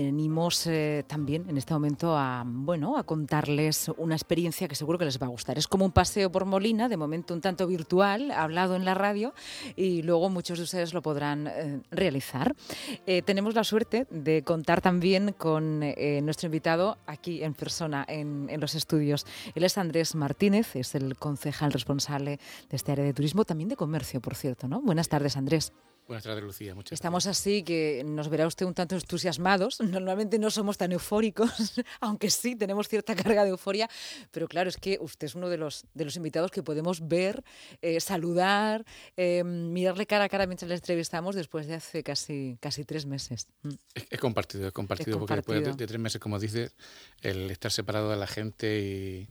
venimos eh, también en este momento a, bueno, a contarles una experiencia que seguro que les va a gustar. Es como un paseo por Molina, de momento un tanto virtual, hablado en la radio, y luego muchos de ustedes lo podrán eh, realizar. Eh, tenemos la suerte de contar también con nuestro invitado aquí en persona, en, en, los estudios. Él es Andrés Martínez, es el concejal responsable de este área de turismo, también de comercio, por cierto. ¿no? Buenas tardes, Andrés. Buenas tardes, Lucía. Muchas Estamos así que nos verá usted un tanto entusiasmados. Normalmente no somos tan eufóricos, aunque sí tenemos cierta carga de euforia. Pero claro, es que usted es uno de los, de los invitados que podemos ver, eh, saludar, eh, mirarle cara a cara mientras le entrevistamos después de hace casi, casi tres meses. Mm. Es, compartido, es compartido, porque después de, tres meses, como dices, el estar separado de la gente y,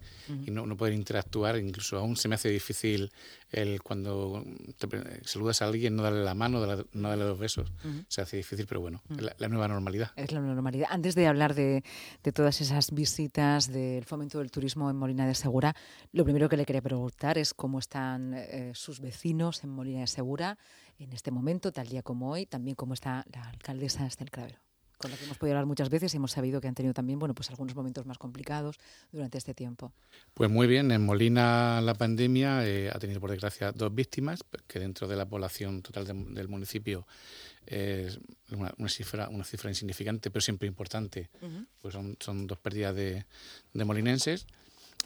no, no, poder interactuar, incluso aún se me hace difícil el cuando te saludas a alguien, no darle la mano, no darle los besos. Se hace difícil, pero bueno, es la, nueva normalidad. Es la nueva normalidad. Antes de hablar de, de, todas esas visitas, del fomento del turismo en Molina de Segura, lo primero que le quería preguntar es cómo están eh, sus vecinos en Molina de Segura en este momento, tal día como hoy, también cómo está la alcaldesa Estel Cravero con la que hemos podido hablar muchas veces y hemos sabido que han tenido también bueno, pues algunos momentos más complicados durante este tiempo. Pues muy bien, en Molina la pandemia eh, ha tenido por desgracia dos víctimas, que dentro de la población total del municipio es una, cifra, una cifra insignificante, pero siempre importante, pues son, son, dos pérdidas de, de, molinenses.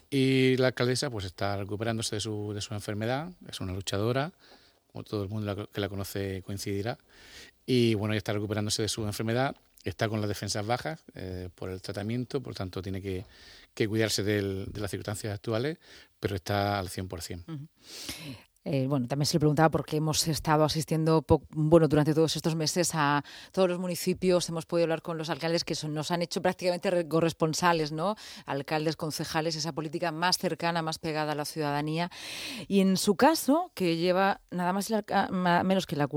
Y la alcaldesa pues está recuperándose de su, de su enfermedad, es una luchadora, como todo el mundo que la conoce coincidirá, y bueno, ya está recuperándose de su enfermedad está con las defensas bajas eh, por el tratamiento, por tanto tiene que, cuidarse de las circunstancias actuales, pero está al 100%. Eh, bueno, también se le preguntaba por qué hemos estado asistiendo bueno, durante todos estos meses a todos los municipios, hemos podido hablar con los alcaldes que nos han hecho prácticamente corresponsales, ¿no? Alcaldes, concejales, esa política más cercana, más pegada a la ciudadanía. Y en su caso, que lleva nada más menos que la,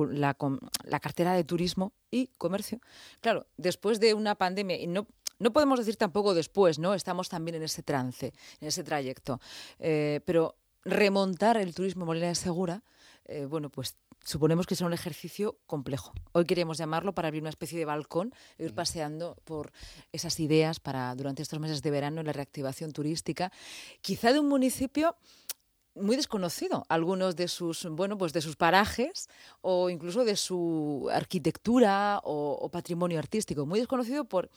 la cartera de turismo y comercio, claro, después de una pandemia, y no no podemos decir tampoco después, ¿no? Estamos también en ese trance, en ese trayecto. Eh, pero remontar el turismo Molina de Segura, eh, bueno, pues suponemos que es un ejercicio complejo. Hoy queríamos llamarlo para abrir una especie de balcón e ir paseando por esas ideas para durante estos meses de verano la reactivación turística, quizá de un municipio muy desconocido. Algunos de sus bueno pues de sus parajes o incluso de su arquitectura o, patrimonio artístico. Muy desconocido por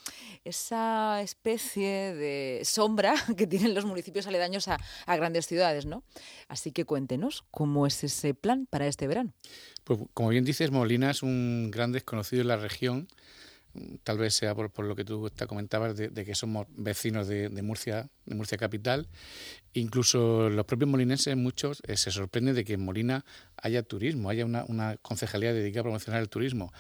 esa especie de sombra que tienen los municipios aledaños a, a grandes ciudades no así que cuéntenos cómo es ese plan para este verano. Pues como bien dices Molina es un gran desconocido en la región tal vez sea por, por lo que tú te comentabas de, que somos vecinos de, Murcia, de Murcia capital. Incluso los propios molinenses, muchos, eh, se sorprenden de que en Molina haya turismo, haya una, concejalía dedicada a promocionar el turismo.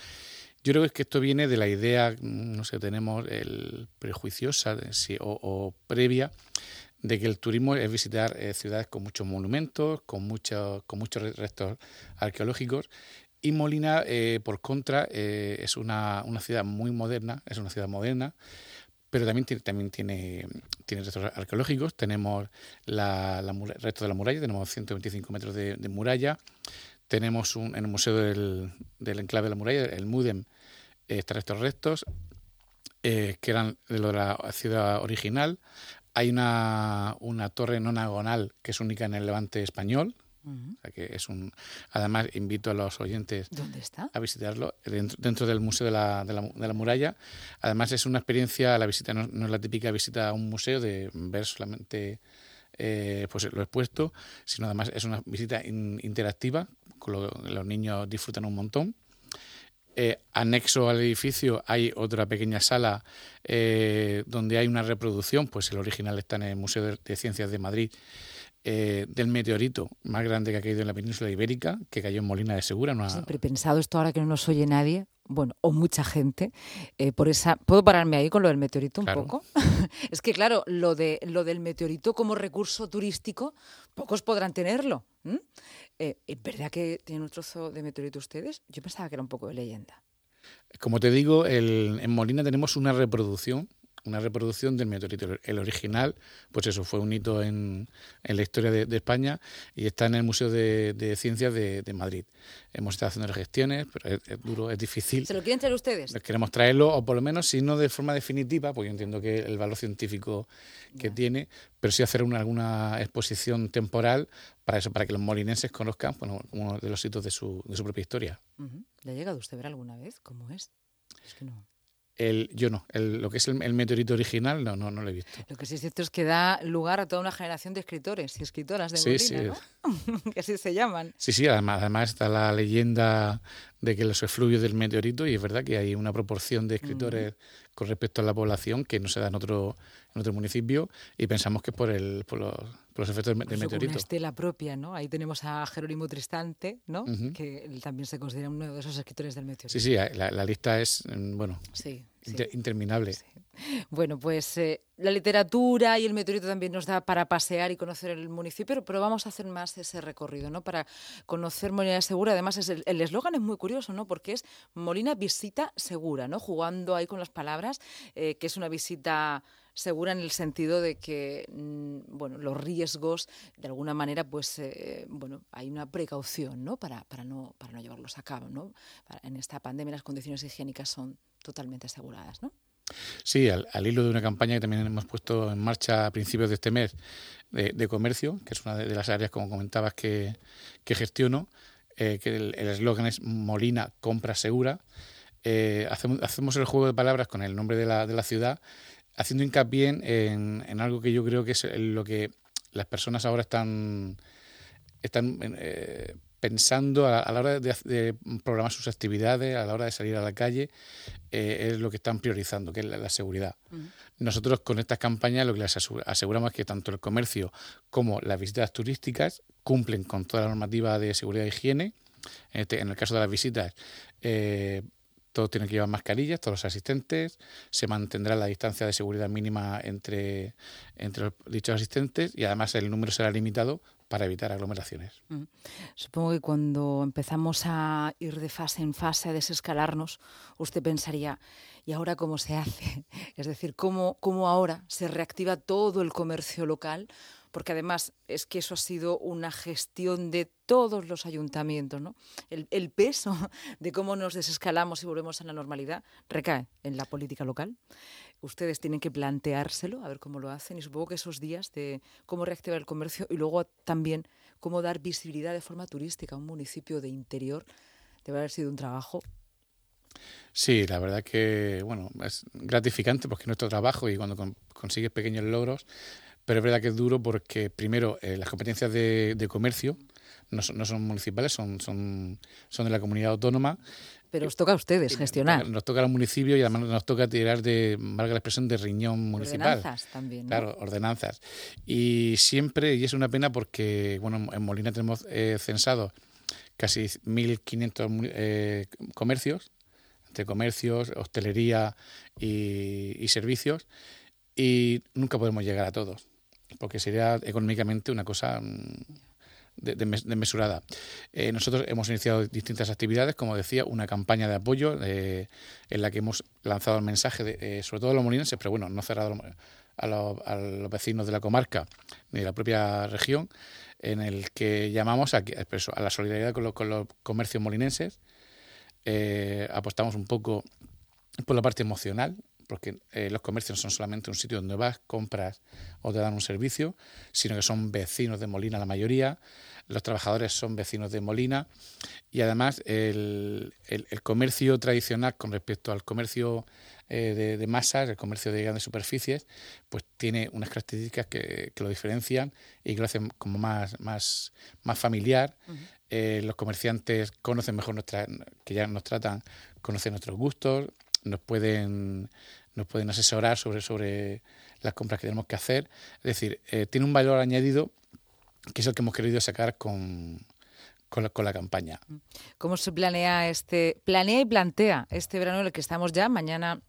Yo creo que esto viene de la idea, no sé, tenemos el prejuiciosa o, previa de que el turismo es visitar eh, ciudades con muchos monumentos, con muchos, con muchos restos arqueológicos y Molina, eh, por contra, eh, es una, una, ciudad muy moderna, es una ciudad moderna, pero también tiene, también tiene, tiene restos arqueológicos. Tenemos la, la resto de la muralla, tenemos 125 metros de, muralla. Tenemos un, en el Museo del, del, Enclave de la Muralla, el MUDEM, eh, estos restos, que eran de la ciudad original. Hay una, una torre nonagonal que es única en el levante español, que es un. Además, invito a los oyentes a visitarlo dentro, del Museo de la, de, la, Muralla. Además, es una experiencia, la visita no, es la típica visita a un museo de ver solamente eh, pues lo expuesto, sino además es una visita interactiva, con lo, los niños disfrutan un montón. Eh, anexo al edificio hay otra pequeña sala eh, donde hay una reproducción, pues el original está en el Museo de Ciencias de Madrid eh, del meteorito más grande que ha caído en la península ibérica, que cayó en Molina de Segura. Siempre he pensado esto ahora que no nos oye nadie, bueno, o mucha gente, eh, por esa... ¿Puedo pararme ahí con lo del meteorito un poco? es que, claro, lo, de, lo del meteorito como recurso turístico, pocos podrán tenerlo. Eh, ¿Es verdad que tienen un trozo de meteorito ustedes? Yo pensaba que era un poco de leyenda. Como te digo, en Molina tenemos una reproducción una reproducción del meteorito. El original, pues eso, fue un hito en, en la historia de, España y está en el Museo de, Ciencias de, Madrid. Hemos estado haciendo gestiones, pero es, duro, es difícil. ¿Se lo quieren traer ustedes? Queremos traerlo, o por lo menos, si no de forma definitiva, porque yo entiendo que el valor científico que tiene, pero sí hacer una, alguna exposición temporal para eso, para que los molinenses conozcan bueno, uno de los hitos de su, de su propia historia. ¿Le ha llegado usted a ver alguna vez cómo es? Es que no. El, yo no, el, lo que es el, meteorito original no, no, no lo he visto. Lo que sí es cierto es que da lugar a toda una generación de escritores y escritoras de sí, sí. ¿no? que así se llaman. Sí, sí, además, además está la leyenda de que los efluvios del meteorito y es verdad que hay una proporción de escritores con respecto a la población que no se da en otro, en otro municipio y pensamos que por, el, por, los, por los efectos del meteorito. Una estela propia, ¿no? Ahí tenemos a Jerónimo Tristante, ¿no? Que él también se considera uno de esos escritores del meteorito. Sí, sí, la, la lista es, mm, bueno, sí, interminable. Bueno, pues eh, la literatura y el meteorito también nos da para pasear y conocer el municipio, pero vamos a hacer más ese recorrido, ¿no? Para conocer Molina Segura. Además, el eslogan es muy curioso, ¿no? Porque es Molina Visita Segura, ¿no? Jugando ahí con las palabras, eh, que es una visita segura en el sentido de que mm, bueno los riesgos de alguna manera pues eh, bueno hay una precaución no para, para no para no llevarlos a cabo no en esta pandemia las condiciones higiénicas son totalmente aseguradas no Sí, al, hilo de una campaña que también hemos puesto en marcha a principios de este mes de, comercio, que es una de, las áreas, como comentabas, que, que gestiono, eh, que el eslogan es Molina Compra Segura. Eh, hacemos, hacemos, el juego de palabras con el nombre de la, de la ciudad, haciendo hincapié en, en, algo que yo creo que es lo que las personas ahora están, están eh, pensando a, la hora de, programar sus actividades, a la hora de salir a la calle, eh, es lo que están priorizando, que es la, seguridad. Nosotros con estas campañas lo que les aseguramos es que tanto el comercio como las visitas turísticas cumplen con toda la normativa de seguridad e higiene. En, este, el caso de las visitas, eh, todos tienen que llevar mascarillas, todos los asistentes, se mantendrá la distancia de seguridad mínima entre, entre los dichos asistentes y además el número será limitado para evitar aglomeraciones. Supongo que cuando empezamos a ir de fase en fase, a desescalarnos, usted pensaría, ¿y ahora cómo se hace? Es decir, ¿cómo, cómo ahora se reactiva todo el comercio local? Porque además es que eso ha sido una gestión de todos los ayuntamientos, ¿no? El, peso de cómo nos desescalamos y volvemos a la normalidad recae en la política local ustedes tienen que planteárselo, a ver cómo lo hacen, y supongo que esos días de cómo reactivar el comercio y luego también cómo dar visibilidad de forma turística a un municipio de interior, debe haber sido un trabajo. Sí, la verdad que, bueno, es gratificante porque es nuestro trabajo y cuando consigues pequeños logros, pero es verdad que es duro porque, primero, eh, las competencias de, comercio no son, no son, municipales, son, son, son de la comunidad autónoma pero os toca a ustedes gestionar. Nos toca al municipio y además nos toca tirar de, valga la expresión, de riñón municipal. Ordenanzas también. Claro, ordenanzas. Y siempre, y es una pena porque, bueno, en Molina tenemos eh, censado casi 1.500 eh, comercios, entre comercios, hostelería y, servicios, y nunca podemos llegar a todos, porque sería económicamente una cosa... Mm, desmesurada. Eh, nosotros hemos iniciado distintas actividades, como decía, una campaña de apoyo eh, en la que hemos lanzado el mensaje, de, eh, sobre todo a los molinenses, pero bueno, no cerrado a los, vecinos de la comarca ni de la propia región, en el que llamamos a, a la solidaridad con, con los comercios molinenses. apostamos un poco por la parte emocional, porque los comercios no son solamente un sitio donde vas, compras o te dan un servicio, sino que son vecinos de Molina la mayoría, los trabajadores son vecinos de Molina y además el, comercio tradicional con respecto al comercio eh, de, masas, el comercio de grandes superficies, pues tiene unas características que, lo diferencian y que lo hacen como más, más, más familiar. Eh, los comerciantes conocen mejor nuestra, que ya nos tratan, conocen nuestros gustos, nos pueden, nos pueden asesorar sobre, sobre las compras que tenemos que hacer. Es decir, eh, tiene un valor añadido que es el que hemos querido sacar con, con, la, campaña. ¿Cómo se planea este, planea y plantea este verano en el que estamos ya mañana?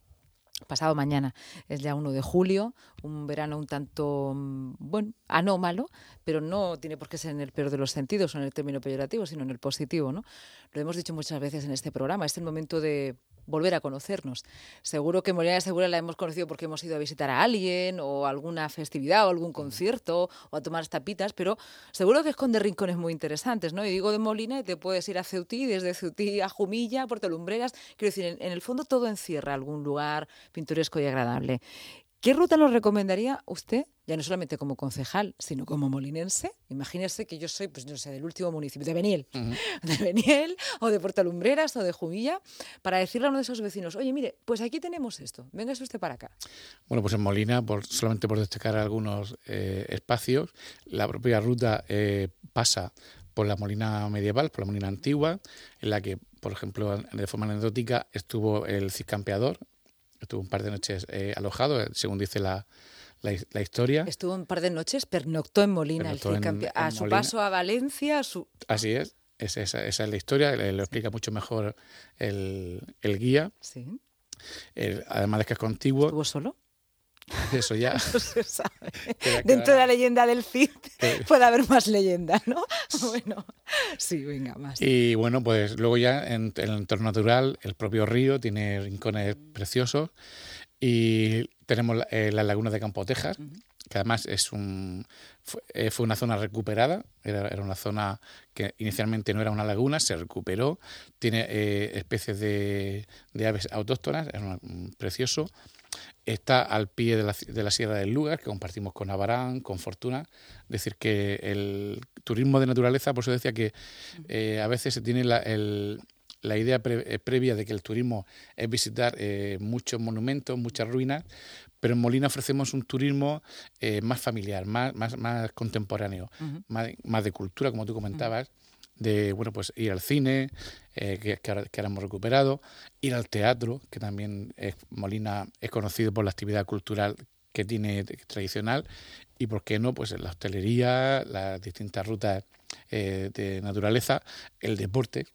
Pasado mañana es ya 1 de julio, un verano un tanto, mm, bueno, anómalo, pero no tiene por qué ser en el peor de los sentidos o en el término peyorativo, sino en el positivo, ¿no? Lo hemos dicho muchas veces en este programa, es el momento de volver a conocernos. Seguro que Molina de Segura la hemos conocido porque hemos ido a visitar a alguien o alguna festividad o algún concierto o a tomar tapitas, pero seguro que esconde rincones muy interesantes, ¿no? Y digo de Molina y te puedes ir a Ceutí, desde Ceutí a Jumilla, Puerto Lumbreras. Quiero decir, en, en el fondo todo encierra algún lugar pintoresco y agradable. ¿Qué ruta nos recomendaría usted, ya no solamente como concejal, sino como molinense? Imagínese que yo soy, pues no sé, del último municipio, de Beniel, de Beniel, o de Portalumbreras, o de Jumilla, para decirle a uno de esos vecinos, oye, mire, pues aquí tenemos esto, véngase usted para acá. Bueno, pues en Molina, por, solamente por destacar algunos eh, espacios, la propia ruta eh, pasa por la Molina medieval, por la Molina antigua, en la que, por ejemplo, de forma anecdótica, estuvo el ciscampeador, Estuvo un par de noches eh, alojado, eh, según dice la, la, historia. Estuvo un par de noches, pernoctó en Molina, a su paso a Valencia. su... Así es, esa, esa, es la historia, lo explica mucho mejor el, el guía. Sí. además de que es contiguo. ¿Estuvo solo? Eso ya. No se sabe. Dentro de la leyenda del Cid puede haber más leyenda, ¿no? Bueno, sí, venga, más. Y bueno, pues luego ya en, el entorno natural, el propio río tiene rincones preciosos y tenemos eh, la laguna de Campo Tejas, que además es un, eh, fue, una zona recuperada, era, era, una zona que inicialmente no era una laguna, se recuperó, tiene eh, especies de, de, aves autóctonas, es un, precioso está al pie de la, de la, Sierra del Lugar, que compartimos con Abarán, con Fortuna. Es decir, que el turismo de naturaleza, por eso decía que eh, a veces se tiene la, el, la idea eh, previa de que el turismo es visitar eh, muchos monumentos, muchas ruinas, pero en Molina ofrecemos un turismo más familiar, más, más, más contemporáneo, más, más, de cultura, como tú comentabas de bueno pues ir al cine eh, que, ahora, hemos recuperado ir al teatro que también es, Molina es conocido por la actividad cultural que tiene tradicional y por qué no pues la hostelería las distintas rutas eh, de naturaleza el deporte.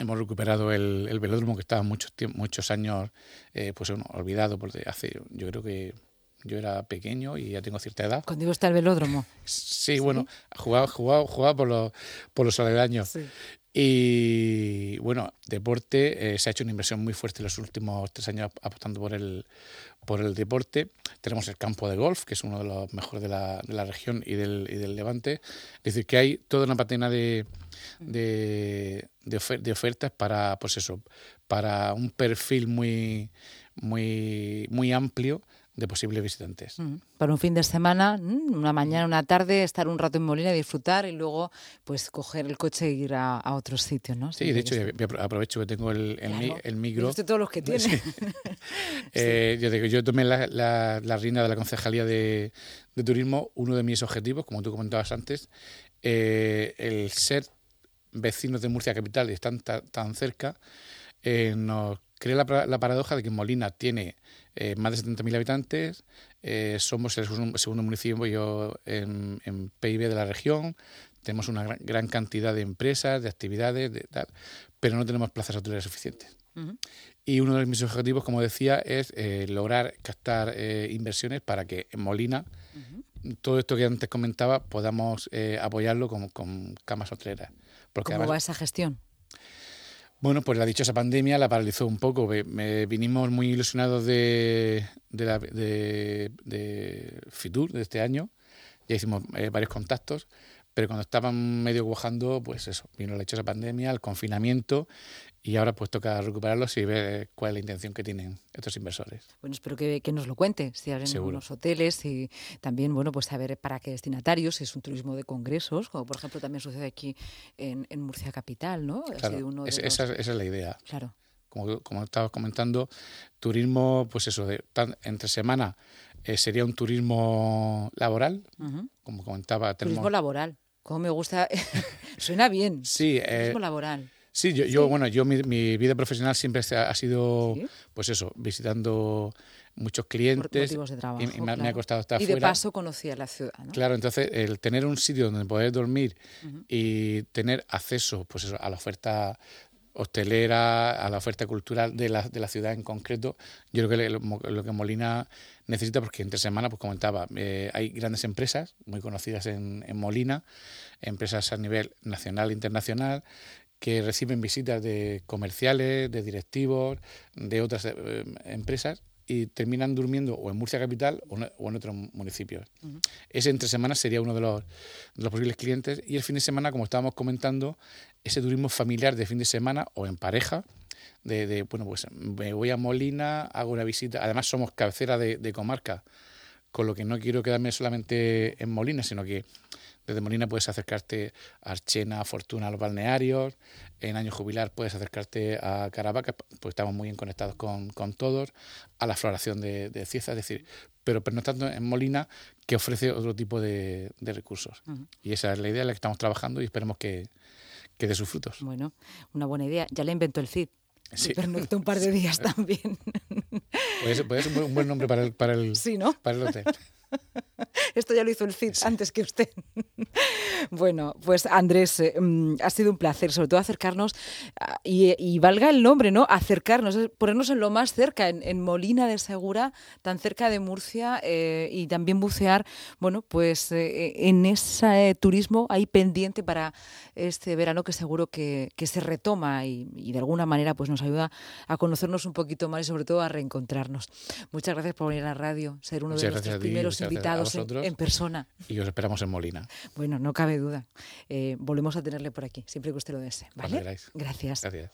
Hemos recuperado el, el, velódromo que estaba muchos muchos años eh, pues olvidado porque hace yo creo que yo era pequeño y ya tengo cierta edad. Cuando está el velódromo. Sí, bueno, jugaba, jugaba, jugaba por, los, por los aledaños. Y bueno, deporte, eh, se ha hecho una inversión muy fuerte en los últimos tres años apostando por el, por el deporte. Tenemos el campo de golf, que es uno de los mejores de la, de la región y del, y del Levante. Es decir, que hay toda una patena de, de, de, ofertas para, pues eso, para un perfil muy, muy, muy amplio de posibles visitantes. Para un fin de semana, una mañana, una tarde, estar un rato en Molina, disfrutar y luego pues coger el coche e ir a, a otros sitios, ¿no? Sí, de hecho, aprovecho que tengo el, el, micro. Usted todos los que tiene. Eh, yo, digo, yo tomé la, la, la reina de la Concejalía de, de, Turismo, uno de mis objetivos, como tú comentabas antes, eh, el ser vecinos de Murcia Capital y están tan cerca, eh, nos crea la, la paradoja de que Molina tiene eh, más de 70.000 habitantes, eh, somos el segundo municipio en, en, PIB de la región, tenemos una gran, cantidad de empresas, de actividades, de tal, pero no tenemos plazas hoteleras suficientes. Y uno de mis objetivos, como decía, es eh, lograr captar inversiones para que en Molina, todo esto que antes comentaba, podamos apoyarlo con, con camas hoteleras. ¿Cómo va esa gestión? Bueno, pues la dichosa pandemia la paralizó un poco. Me, vinimos muy ilusionados de, de, de, Fitur de este año. Ya hicimos eh, varios contactos, pero cuando estaban medio cuajando, pues eso, vino la dichosa pandemia, el confinamiento y ahora pues toca recuperarlos y ver cuál es la intención que tienen estos inversores. Bueno, espero que, nos lo cuente, si abren unos hoteles y también, bueno, pues saber para qué destinatarios, si es un turismo de congresos, como por ejemplo también sucede aquí en, Murcia Capital, ¿no? Claro, esa, es la idea. Claro. Como, como estabas comentando, turismo, pues eso, de, entre semana eh, sería un turismo laboral, como comentaba. Turismo laboral, como me gusta, suena bien. Sí. Turismo eh, laboral. Sí, yo, yo bueno, yo mi, vida profesional siempre ha sido, pues eso, visitando muchos clientes. Por de trabajo, y, me, ha costado estar Y de paso conocía la ciudad, ¿no? Claro, entonces el tener un sitio donde poder dormir y tener acceso, pues eso, a la oferta hostelera, a la oferta cultural de la, de la ciudad en concreto, yo creo que lo, que Molina necesita, porque entre semana, pues comentaba, eh, hay grandes empresas muy conocidas en, en Molina, empresas a nivel nacional e internacional, que reciben visitas de comerciales, de directivos, de otras eh, empresas y terminan durmiendo o en Murcia Capital o, en otros municipios. Ese entre semanas sería uno de los, de los, posibles clientes. Y el fin de semana, como estábamos comentando, ese turismo familiar de fin de semana o en pareja, de, bueno, pues me voy a Molina, hago una visita, además somos cabecera de, de comarca, con lo que no quiero quedarme solamente en Molina, sino que desde Molina puedes acercarte a Archena, a Fortuna, a los balnearios. En año jubilar puedes acercarte a Caravaca, pues estamos muy bien conectados con, todos. A la floración de, de Cieza, es decir, pero tanto en Molina, que ofrece otro tipo de, recursos. Y esa es la idea en la que estamos trabajando y esperemos que, que dé sus frutos. Bueno, una buena idea. Ya la inventó el CID. Sí. un par de días también. Puede ser, un, buen, nombre para el, para el, sí, ¿no? para el hotel. Esto ya lo hizo el CID antes que usted. bueno, pues Andrés, eh, mm, ha sido un placer, sobre todo acercarnos, ah, y, valga el nombre, ¿no? Acercarnos, ponernos en lo más cerca, en, Molina de Segura, tan cerca de Murcia, eh, y también bucear, bueno, pues eh, en ese turismo ahí pendiente para este verano que seguro que, se retoma y, de alguna manera pues nos ayuda a conocernos un poquito más y sobre todo a reencontrarnos. Muchas gracias por venir a la radio, ser uno de nuestros primeros invitados en, persona. Y os esperamos en Molina. Bueno, no cabe duda. Eh, volvemos a tenerle por aquí, siempre que usted lo desee. ¿vale? Gracias. Gracias.